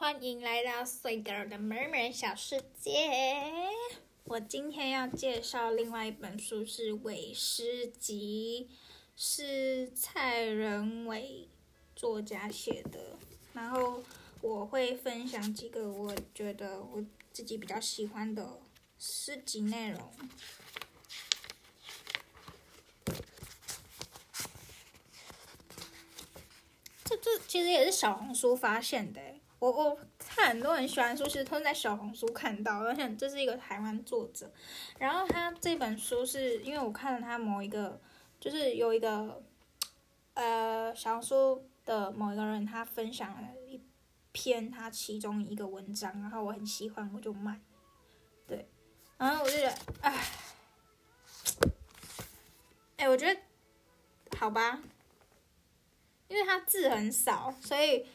欢迎来到碎 girl 的美美小世界。我今天要介绍另外一本书是《伪诗集》，是蔡仁伟作家写的。然后我会分享几个我觉得我自己比较喜欢的诗集内容。这这其实也是小红书发现的，我我看很多人喜欢书，其实都是在小红书看到，而且这是一个台湾作者，然后他这本书是因为我看了他某一个，就是有一个，呃，小红书的某一个人他分享了一篇他其中一个文章，然后我很喜欢，我就买，对，然后我就觉得，哎，哎，我觉得，好吧。因为他字很少，所以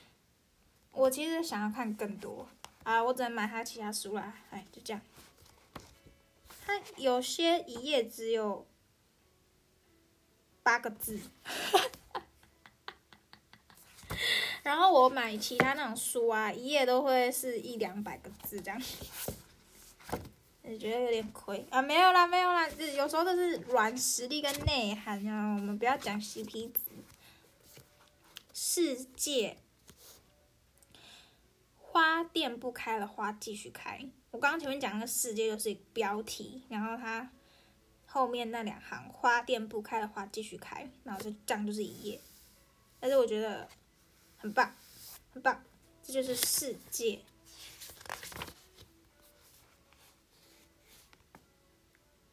我其实想要看更多啊，我只能买他其他书啦。哎，就这样。他有些一页只有八个字，然后我买其他那种书啊，一页都会是一两百个字这样，我觉得有点亏啊。没有啦，没有啦，有时候都是软实力跟内涵啊，我们不要讲 CP 值。世界花店不开了，花继续开。我刚刚前面讲那个世界就是标题，然后它后面那两行花店不开了，花继续开，然后就这样就是一页。但是我觉得很棒，很棒，这就是世界。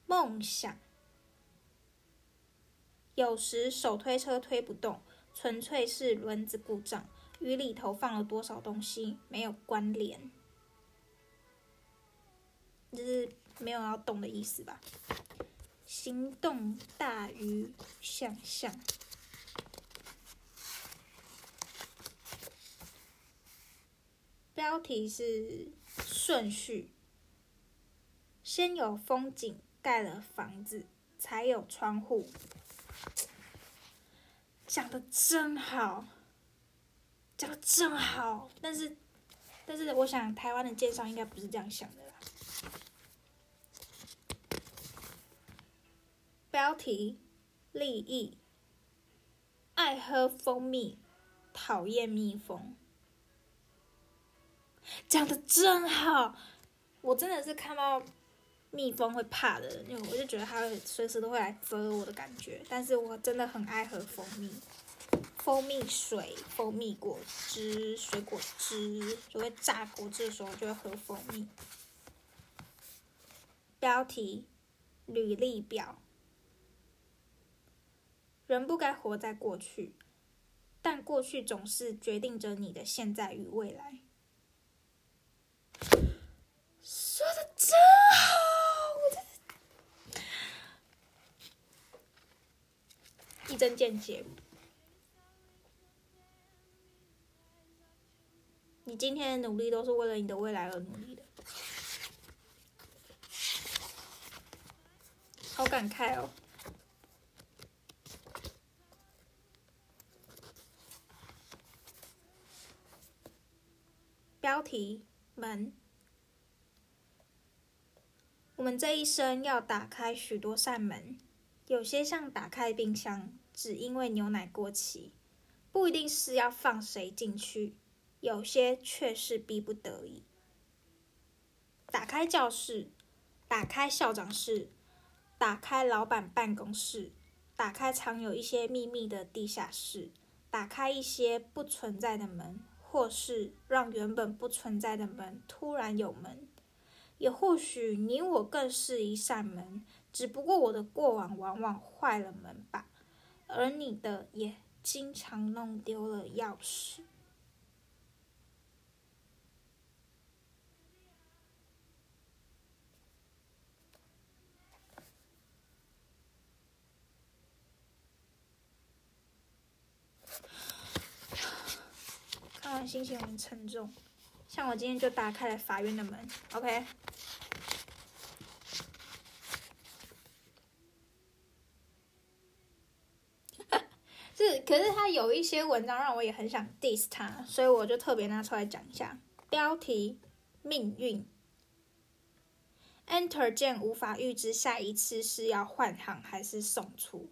梦想，有时手推车推不动。纯粹是轮子故障，与里头放了多少东西没有关联，就是没有要动的意思吧？行动大于想象。标题是顺序，先有风景，盖了房子，才有窗户。讲的真好，讲的真好，但是，但是我想台湾的介绍应该不是这样想的啦。标题：利益，爱喝蜂蜜，讨厌蜜蜂。讲的真好，我真的是看到。蜜蜂会怕的人，因为我就觉得它会随时都会来蛰我的感觉。但是我真的很爱喝蜂蜜，蜂蜜水、蜂蜜果汁、水果汁，就会榨果汁的时候就会喝蜂蜜。标题：履历表。人不该活在过去，但过去总是决定着你的现在与未来。说的真好。我真一针见血。你今天的努力都是为了你的未来而努力的，好感慨哦。标题：门。我们这一生要打开许多扇门，有些像打开冰箱。只因为牛奶过期，不一定是要放谁进去，有些却是逼不得已。打开教室，打开校长室，打开老板办公室，打开藏有一些秘密的地下室，打开一些不存在的门，或是让原本不存在的门突然有门。也或许你我更是一扇门，只不过我的过往往往坏了门吧。而你的也经常弄丢了钥匙。看完心情很沉重，像我今天就打开了法院的门，OK。是，可是他有一些文章让我也很想 diss 他，所以我就特别拿出来讲一下。标题：命运。Enter 键无法预知下一次是要换行还是送出。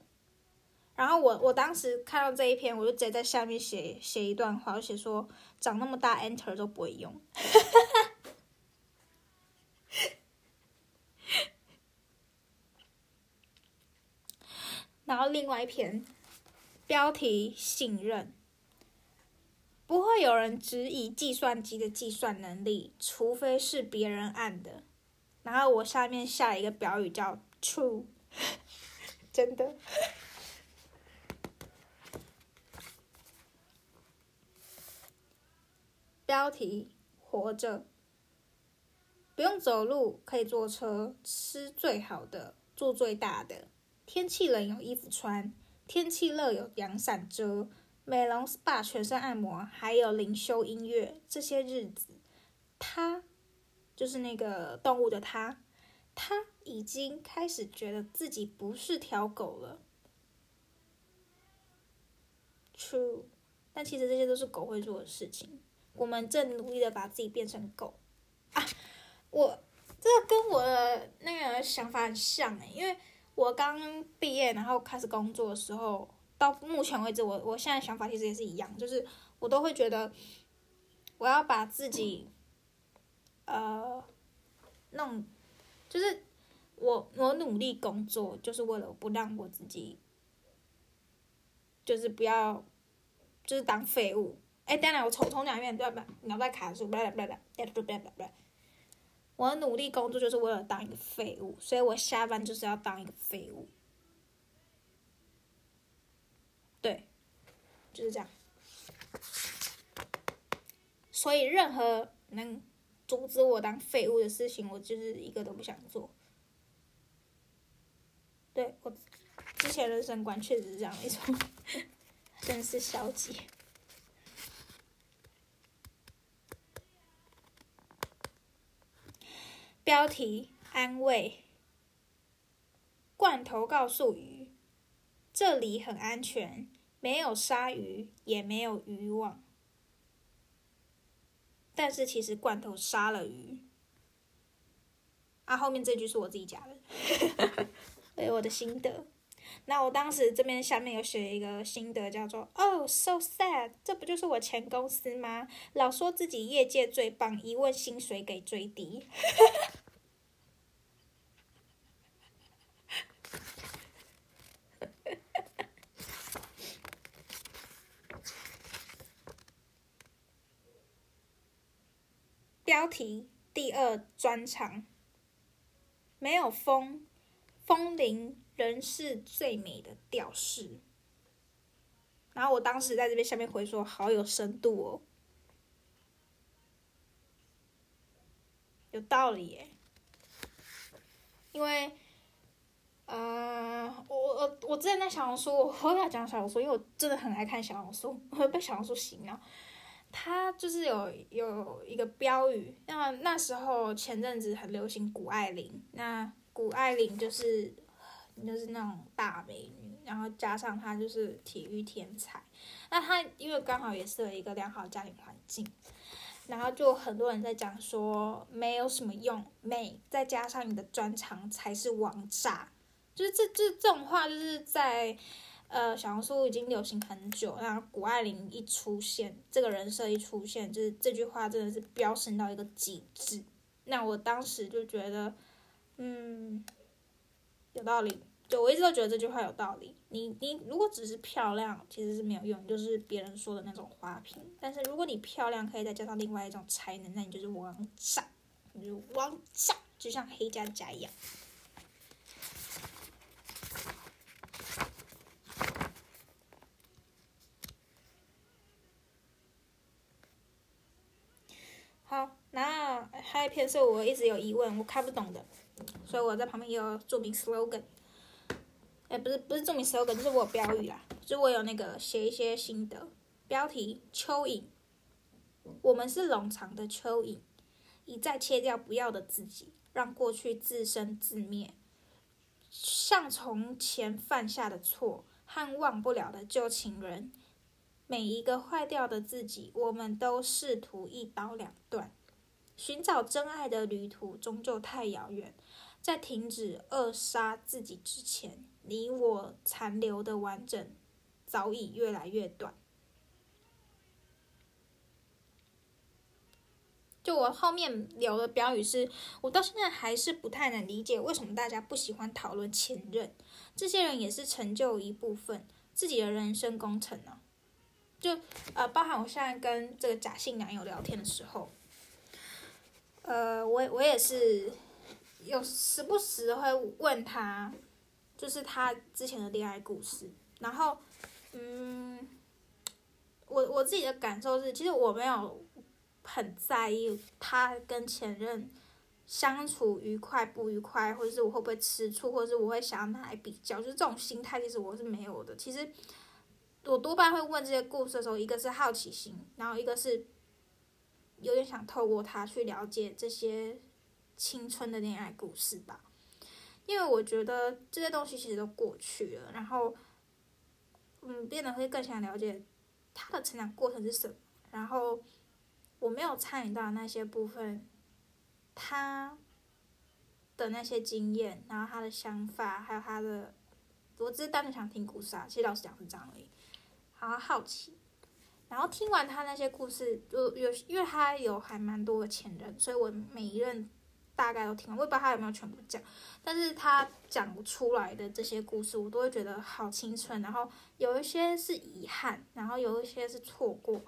然后我我当时看到这一篇，我就直接在下面写写一段话，我写说长那么大 Enter 都不会用。然后另外一篇标题：信任。不会有人质疑计算机的计算能力，除非是别人按的。然后我下面下一个标语叫 “true”，真的。标题：活着，不用走路，可以坐车，吃最好的，住最大的。天气冷有衣服穿，天气热有阳伞遮。美容 SPA 全身按摩，还有灵修音乐，这些日子，他就是那个动物的他，他已经开始觉得自己不是条狗了。True，但其实这些都是狗会做的事情。我们正努力的把自己变成狗啊！我这个跟我的那个想法很像诶，因为我刚毕业，然后开始工作的时候，到目前为止，我我现在想法其实也是一样，就是我都会觉得我要把自己呃弄，就是我我努力工作，就是为了不让我自己就是不要就是当废物。哎，当然，我重重讲一遍，对不？脑袋卡住，不啦不啦不啦，不啦不啦我努力工作就是为了当一个废物，所以我下班就是要当一个废物。对，就是这样。所以任何能阻止我当废物的事情，我就是一个都不想做。对我之前人生观确实是这样一种，真是消极。标题：安慰。罐头告诉鱼：“这里很安全，没有鲨鱼，也没有渔网。”但是其实罐头杀了鱼。啊，后面这句是我自己加的，有我的心得。那我当时这边下面有写一个心得，叫做 “Oh so sad”，这不就是我前公司吗？老说自己业界最棒，一问薪水给最低。标题第二专场，没有风，风铃仍是最美的调式。然后我当时在这边下面回说，好有深度哦，有道理耶。因为，呃，我我我之前在小红书，我后要讲小红书，因为我真的很爱看小红书，我被小红书洗脑。他就是有有一个标语，那那时候前阵子很流行谷爱凌，那谷爱凌就是就是那种大美女，然后加上她就是体育天才，那她因为刚好也是一个良好家庭环境，然后就很多人在讲说没有什么用，美再加上你的专长才是王炸，就是这这这种话就是在。呃，小红书已经流行很久，那谷爱凌一出现，这个人设一出现，就是这句话真的是飙升到一个极致。那我当时就觉得，嗯，有道理。就我一直都觉得这句话有道理。你你如果只是漂亮，其实是没有用，就是别人说的那种花瓶。但是如果你漂亮，可以再加上另外一种才能，那你就是王炸，你就王炸，就像黑加加一样。好，然后还有一篇是我一直有疑问，我看不懂的，所以我在旁边也有注明 slogan，哎，不是不是注明 slogan，就是我标语啦，就我有那个写一些心得，标题蚯蚓，我们是冗长的蚯蚓，一再切掉不要的自己，让过去自生自灭，像从前犯下的错和忘不了的旧情人。每一个坏掉的自己，我们都试图一刀两断。寻找真爱的旅途终究太遥远，在停止扼杀自己之前，你我残留的完整早已越来越短。就我后面留的标语是，我到现在还是不太能理解为什么大家不喜欢讨论前任。这些人也是成就一部分自己的人生工程呢。就呃，包含我现在跟这个假性男友聊天的时候，呃，我我也是有时不时会问他，就是他之前的恋爱故事。然后，嗯，我我自己的感受是，其实我没有。很在意他跟前任相处愉快不愉快，或者是我会不会吃醋，或者是我会想要拿来比较，就是这种心态，其实我是没有的。其实我多半会问这些故事的时候，一个是好奇心，然后一个是有点想透过他去了解这些青春的恋爱故事吧。因为我觉得这些东西其实都过去了，然后嗯，变得会更想了解他的成长过程是什么，然后。我没有参与到那些部分，他的那些经验，然后他的想法，还有他的，我只是单纯想听故事啊。其实老实讲是这样而已，好好奇。然后听完他那些故事，就有因为他有还蛮多的前任，所以我每一任大概都听完。我也不知道他有没有全部讲，但是他讲出来的这些故事，我都会觉得好青春。然后有一些是遗憾，然后有一些是错过。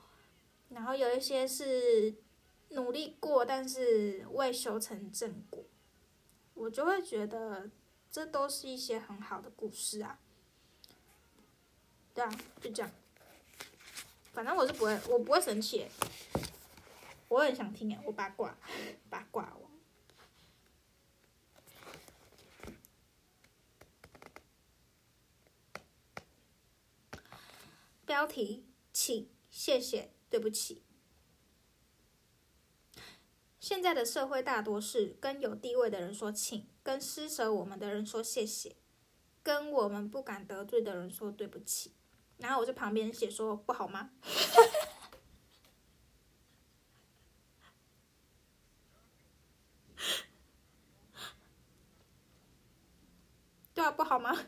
然后有一些是努力过，但是未修成正果，我就会觉得这都是一些很好的故事啊。对啊，就这样。反正我是不会，我不会生气。我很想听哎，我八卦，八卦王。标题，请谢谢。对不起，现在的社会大多是跟有地位的人说请，跟施舍我们的人说谢谢，跟我们不敢得罪的人说对不起。然后我在旁边写说不好吗？对啊，不好吗？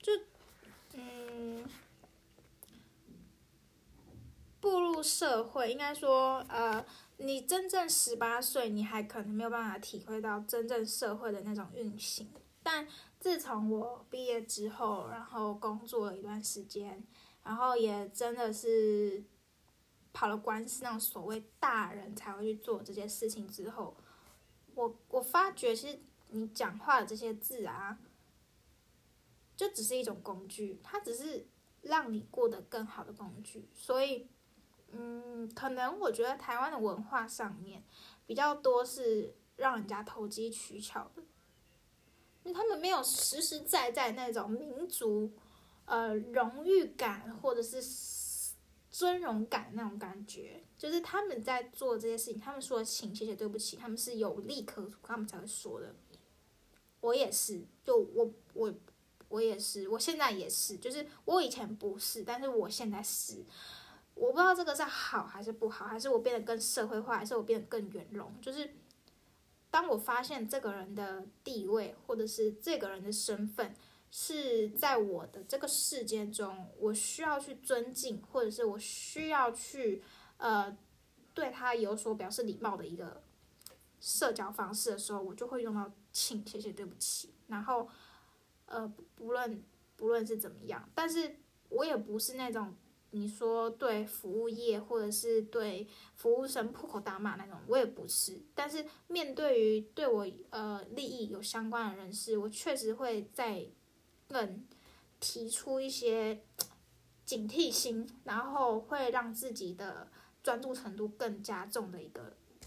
就嗯步入社会，应该说，呃，你真正十八岁，你还可能没有办法体会到真正社会的那种运行。但自从我毕业之后，然后工作了一段时间，然后也真的是跑了官司，那种所谓大人才会去做这些事情之后，我我发觉，其实你讲话的这些字啊，就只是一种工具，它只是让你过得更好的工具，所以。嗯，可能我觉得台湾的文化上面比较多是让人家投机取巧的，他们没有实实在在那种民族呃荣誉感或者是尊荣感那种感觉，就是他们在做这些事情，他们说请谢谢对不起，他们是有利可图，他们才会说的。我也是，就我我我也是，我现在也是，就是我以前不是，但是我现在是。我不知道这个是好还是不好，还是我变得更社会化，还是我变得更圆融。就是当我发现这个人的地位，或者是这个人的身份是在我的这个世界中，我需要去尊敬，或者是我需要去呃对他有所表示礼貌的一个社交方式的时候，我就会用到请、谢谢、对不起。然后呃不论不论是怎么样，但是我也不是那种。你说对服务业或者是对服务生破口大骂那种，我也不是。但是面对于对我呃利益有相关的人士，我确实会在更提出一些警惕心，然后会让自己的专注程度更加重的一个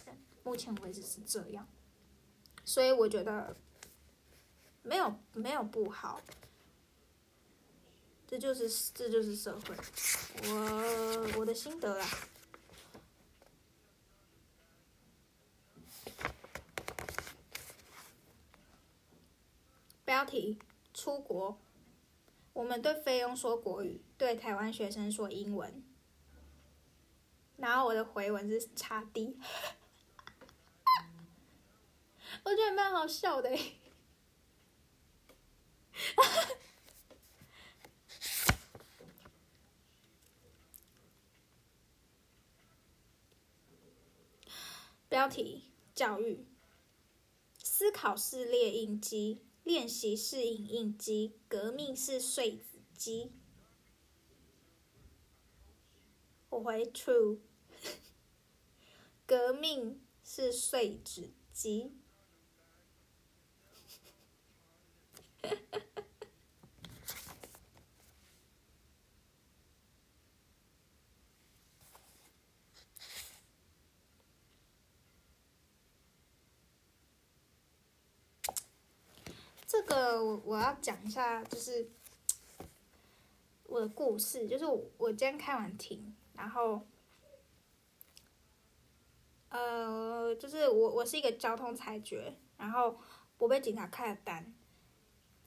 人。目前为止是这样，所以我觉得没有没有不好。这就是这就是社会，我我的心得啦。标题：出国。我们对菲佣说国语，对台湾学生说英文。然后我的回文是差 D，我觉得蛮好笑的。标题：教育。思考是列印机，练习是影印机，革命是碎纸机。我回 true，革命是碎纸机。这个我要讲一下，就是我的故事，就是我今天开完庭，然后，呃，就是我我是一个交通裁决，然后我被警察开了单，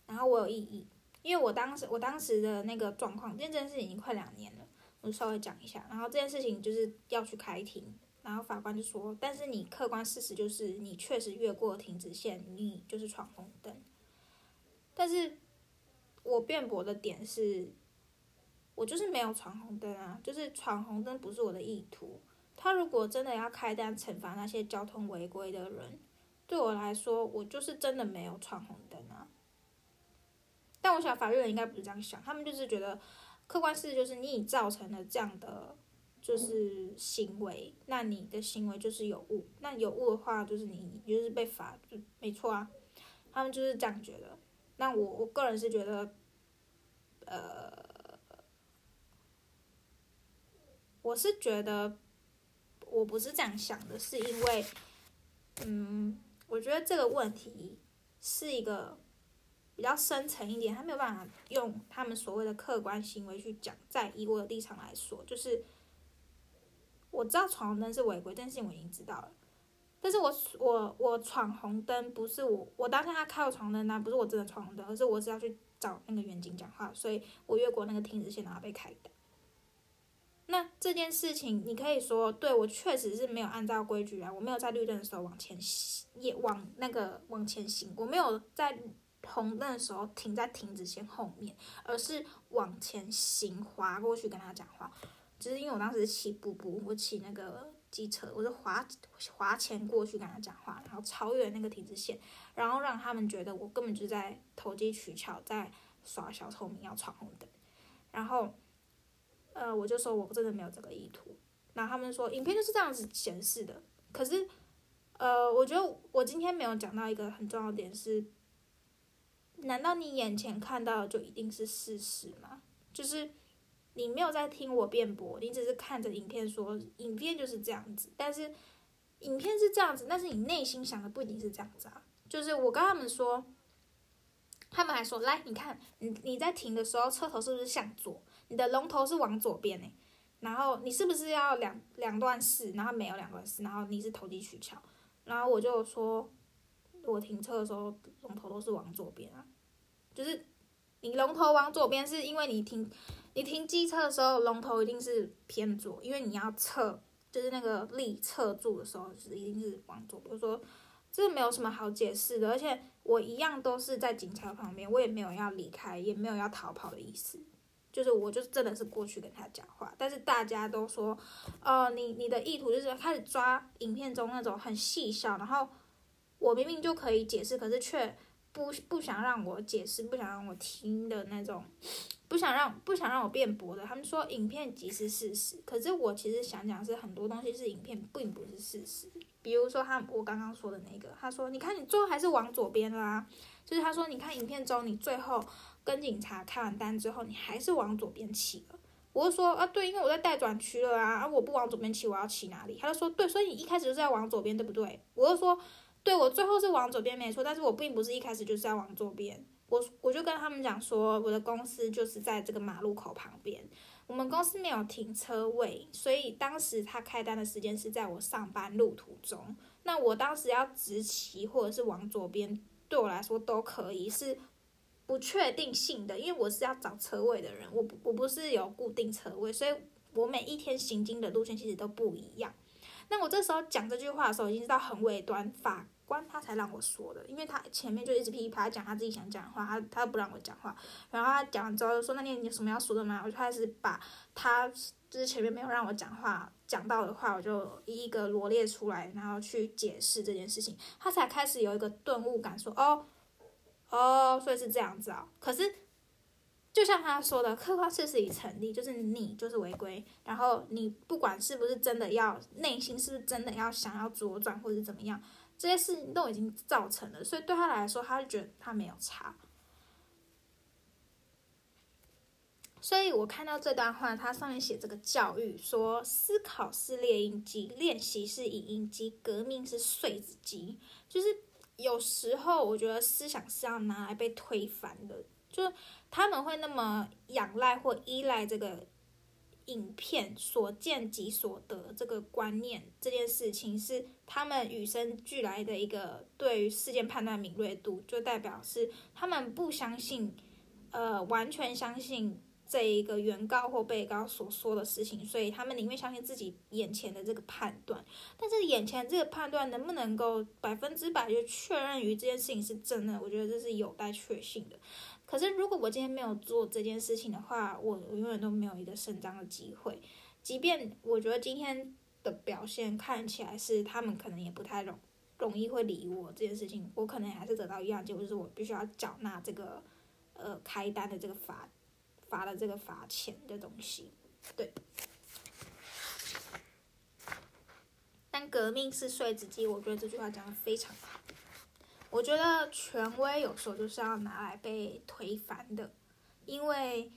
然后我有异议，因为我当时我当时的那个状况，这件事已经快两年了，我稍微讲一下，然后这件事情就是要去开庭，然后法官就说，但是你客观事实就是你确实越过停止线，你就是闯红灯。但是，我辩驳的点是，我就是没有闯红灯啊，就是闯红灯不是我的意图。他如果真的要开单惩罚那些交通违规的人，对我来说，我就是真的没有闯红灯啊。但我想法律人应该不是这样想，他们就是觉得客观事实就是你已造成了这样的就是行为，那你的行为就是有误，那有误的话就是你就是被罚，就没错啊。他们就是这样觉得。那我我个人是觉得，呃，我是觉得我不是这样想的，是因为，嗯，我觉得这个问题是一个比较深层一点，他没有办法用他们所谓的客观行为去讲。在以我的立场来说，就是我知道闯红灯是违规，但是我已经知道了。但是我我我闯红灯不是我我当下他开我闯红灯那不是我真的闯红灯，而是我是要去找那个远景讲话，所以我越过那个停止线然后被开的。那这件事情你可以说对我确实是没有按照规矩啊，我没有在绿灯的时候往前也往那个往前行，我没有在红灯的时候停在停止线后面，而是往前行滑过去跟他讲话，只是因为我当时骑步步，我骑那个。机车，我就划划前过去跟他讲话，然后超越那个停止线，然后让他们觉得我根本就在投机取巧，在耍小聪明要闯红灯，然后，呃，我就说我真的没有这个意图，那他们说影片就是这样子显示的，可是，呃，我觉得我今天没有讲到一个很重要的点是，难道你眼前看到的就一定是事实吗？就是。你没有在听我辩驳，你只是看着影片说，影片就是这样子。但是，影片是这样子，但是你内心想的不一定是这样子啊。就是我跟他们说，他们还说，来，你看，你你在停的时候，车头是不是向左？你的龙头是往左边呢？然后你是不是要两两段式？然后没有两段式，然后你是投机取巧。然后我就说，我停车的时候，龙头都是往左边啊。就是你龙头往左边，是因为你停。你停机车的时候，龙头一定是偏左，因为你要侧，就是那个力侧住的时候，是一定是往左。比如说，这没有什么好解释的，而且我一样都是在警察旁边，我也没有要离开，也没有要逃跑的意思，就是我就真的是过去跟他讲话。但是大家都说，呃，你你的意图就是开始抓影片中那种很细小，然后我明明就可以解释，可是却不不想让我解释，不想让我听的那种。不想让不想让我辩驳的，他们说影片即是事实，可是我其实想讲是很多东西是影片并不是事实，比如说他我刚刚说的那个，他说你看你最后还是往左边啦，就是他说你看影片中你最后跟警察开完单之后你还是往左边骑了，我就说啊对，因为我在待转区了啊，啊我不往左边骑我要骑哪里？他就说对，所以你一开始就是要往左边对不对？我就说对，我最后是往左边没错，但是我并不是一开始就是要往左边。我我就跟他们讲说，我的公司就是在这个马路口旁边，我们公司没有停车位，所以当时他开单的时间是在我上班路途中。那我当时要直骑或者是往左边，对我来说都可以，是不确定性的，因为我是要找车位的人，我我不是有固定车位，所以我每一天行经的路线其实都不一样。那我这时候讲这句话的时候，已经知道很尾端，法官他才让我说的，因为他前面就一直噼里啪啦讲他自己想讲的话，他他不让我讲话。然后他讲完之后就说：“那你有什么要说的吗？”我就开始把他就是前面没有让我讲话讲到的话，我就一一个罗列出来，然后去解释这件事情。他才开始有一个顿悟感，说：“哦。”哦，所以是这样子啊。可是，就像他说的，客观事实已成立，就是你就是违规，然后你不管是不是真的要内心是不是真的要想要左转或者怎么样，这些事情都已经造成了，所以对他来说，他就觉得他没有差。所以我看到这段话，它上面写这个教育说，思考是猎鹰机，练习是影音机，革命是碎纸机，就是。有时候我觉得思想是要拿来被推翻的，就他们会那么仰赖或依赖这个影片所见即所得这个观念，这件事情是他们与生俱来的一个对于事件判断敏锐度，就代表是他们不相信，呃，完全相信。这一个原告或被告所说的事情，所以他们宁愿相信自己眼前的这个判断，但是眼前这个判断能不能够百分之百就确认于这件事情是真的，我觉得这是有待确信的。可是如果我今天没有做这件事情的话，我永远都没有一个伸张的机会。即便我觉得今天的表现看起来是他们可能也不太容容易会理我这件事情，我可能还是得到一样结果，就是我必须要缴纳这个呃开单的这个罚。罚的这个罚钱的东西，对。但革命是碎纸机，我觉得这句话讲的非常好。我觉得权威有时候就是要拿来被推翻的，因为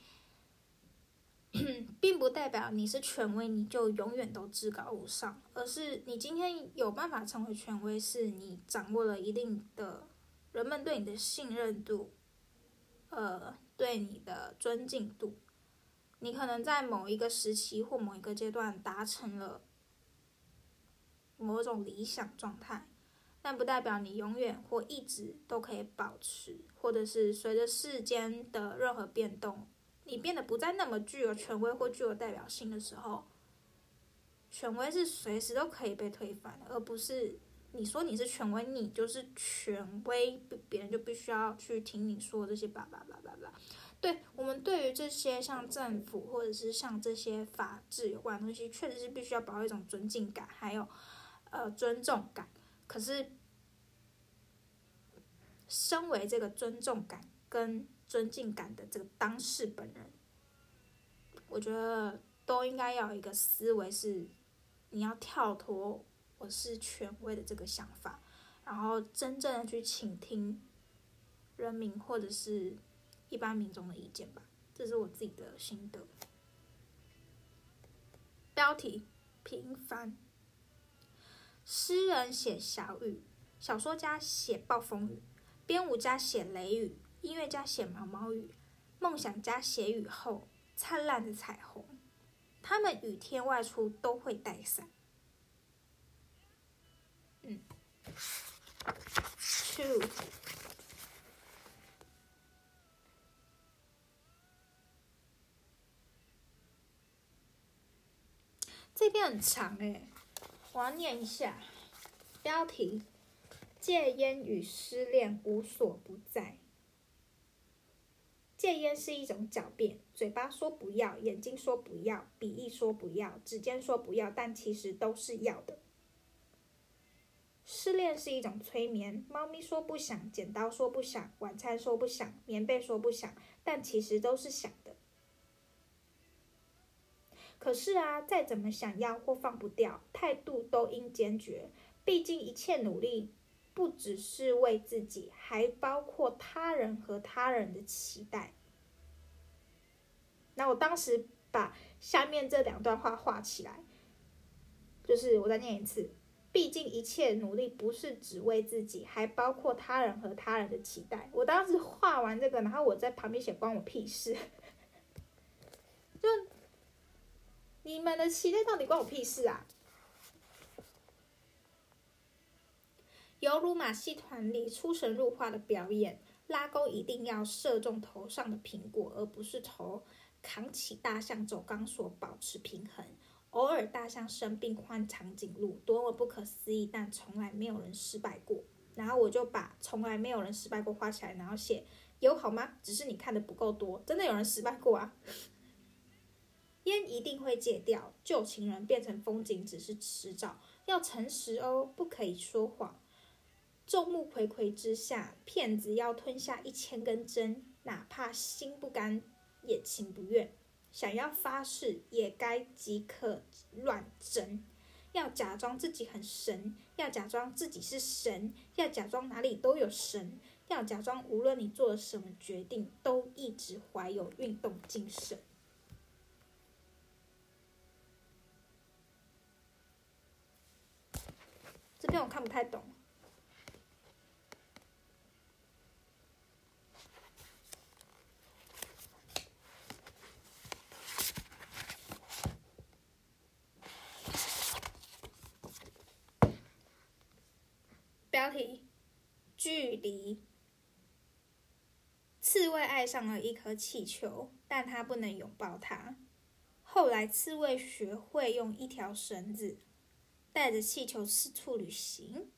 并不代表你是权威你就永远都至高无上，而是你今天有办法成为权威，是你掌握了一定的人们对你的信任度，呃。对你的尊敬度，你可能在某一个时期或某一个阶段达成了某种理想状态，但不代表你永远或一直都可以保持，或者是随着世间的任何变动，你变得不再那么具有权威或具有代表性的时候，权威是随时都可以被推翻，而不是。你说你是权威，你就是权威，别人就必须要去听你说这些叭叭叭叭叭。对我们对于这些像政府或者是像这些法治有关的东西，确实是必须要保有一种尊敬感，还有呃尊重感。可是，身为这个尊重感跟尊敬感的这个当事本人，我觉得都应该要有一个思维是，你要跳脱。我是权威的这个想法，然后真正的去倾听人民或者是一般民众的意见吧，这是我自己的心得。标题：平凡。诗人写小雨，小说家写暴风雨，编舞家写雷雨，音乐家写毛毛雨，梦想家写雨后灿烂的彩虹。他们雨天外出都会带伞。嗯，two，这篇很长诶，我要念一下。标题：戒烟与失恋无所不在。戒烟是一种狡辩，嘴巴说不要，眼睛说不要，笔意说不要，指尖说不要，但其实都是要的。失恋是一种催眠，猫咪说不想，剪刀说不想，晚餐说不想，棉被说不想，但其实都是想的。可是啊，再怎么想要或放不掉，态度都应坚决。毕竟一切努力不只是为自己，还包括他人和他人的期待。那我当时把下面这两段话画起来，就是我再念一次。毕竟一切努力不是只为自己，还包括他人和他人的期待。我当时画完这个，然后我在旁边写“关我屁事”，就你们的期待到底关我屁事啊？犹如马戏团里出神入化的表演，拉钩一定要射中头上的苹果，而不是头。扛起大象走钢索保持平衡。偶尔大象生病换长颈鹿，多么不可思议！但从来没有人失败过。然后我就把从来没有人失败过画起来，然后写有好吗？只是你看的不够多，真的有人失败过啊！烟一定会戒掉，旧情人变成风景只是迟早。要诚实哦，不可以说谎。众目睽睽之下，骗子要吞下一千根针，哪怕心不甘也情不愿。想要发誓，也该即刻乱真。要假装自己很神，要假装自己是神，要假装哪里都有神，要假装无论你做了什么决定，都一直怀有运动精神。这篇我看不太懂。标题：距离。刺猬爱上了一颗气球，但他不能拥抱它。后来，刺猬学会用一条绳子带着气球四处旅行。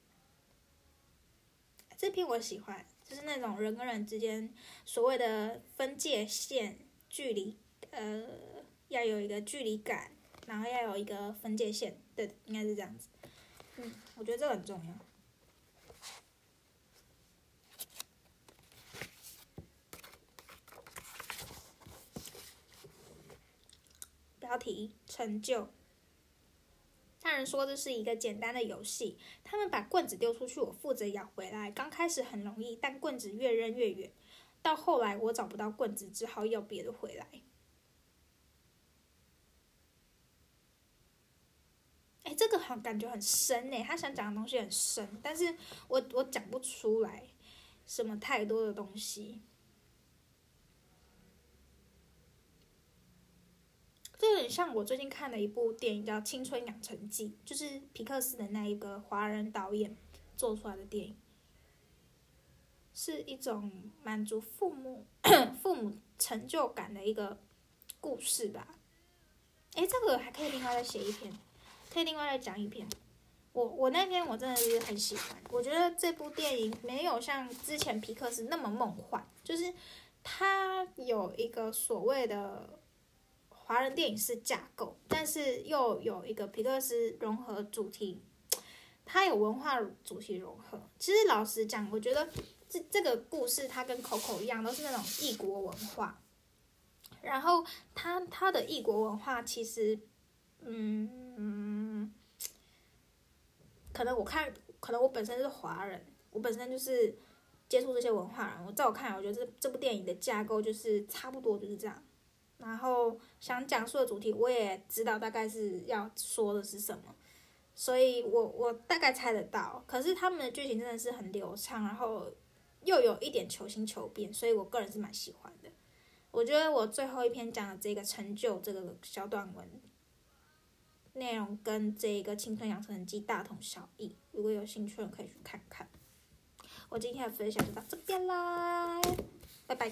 这篇我喜欢，就是那种人跟人之间所谓的分界线距离，呃，要有一个距离感，然后要有一个分界线，对，应该是这样子。嗯，我觉得这很重要。标题：成就。大人说这是一个简单的游戏，他们把棍子丢出去，我负责咬回来。刚开始很容易，但棍子越扔越远，到后来我找不到棍子，只好要别的回来。哎，这个好感觉很深呢，他想讲的东西很深，但是我我讲不出来什么太多的东西。这有点像我最近看的一部电影，叫《青春养成记》，就是皮克斯的那一个华人导演做出来的电影，是一种满足父母 父母成就感的一个故事吧。哎，这个还可以另外再写一篇，可以另外再讲一篇。我我那篇我真的是很喜欢，我觉得这部电影没有像之前皮克斯那么梦幻，就是它有一个所谓的。华人电影是架构，但是又有一个皮克斯融合主题，它有文化主题融合。其实老实讲，我觉得这这个故事它跟 Coco 一样，都是那种异国文化。然后它它的异国文化其实，嗯，可能我看，可能我本身是华人，我本身就是接触这些文化人。我在我看来，我觉得这这部电影的架构就是差不多就是这样。然后想讲述的主题，我也知道大概是要说的是什么，所以我我大概猜得到。可是他们的剧情真的是很流畅，然后又有一点求新求变，所以我个人是蛮喜欢的。我觉得我最后一篇讲的这个成就这个小短文内容，跟这个青春养成记大同小异。如果有兴趣的可以去看看。我今天的分享就到这边啦，拜拜。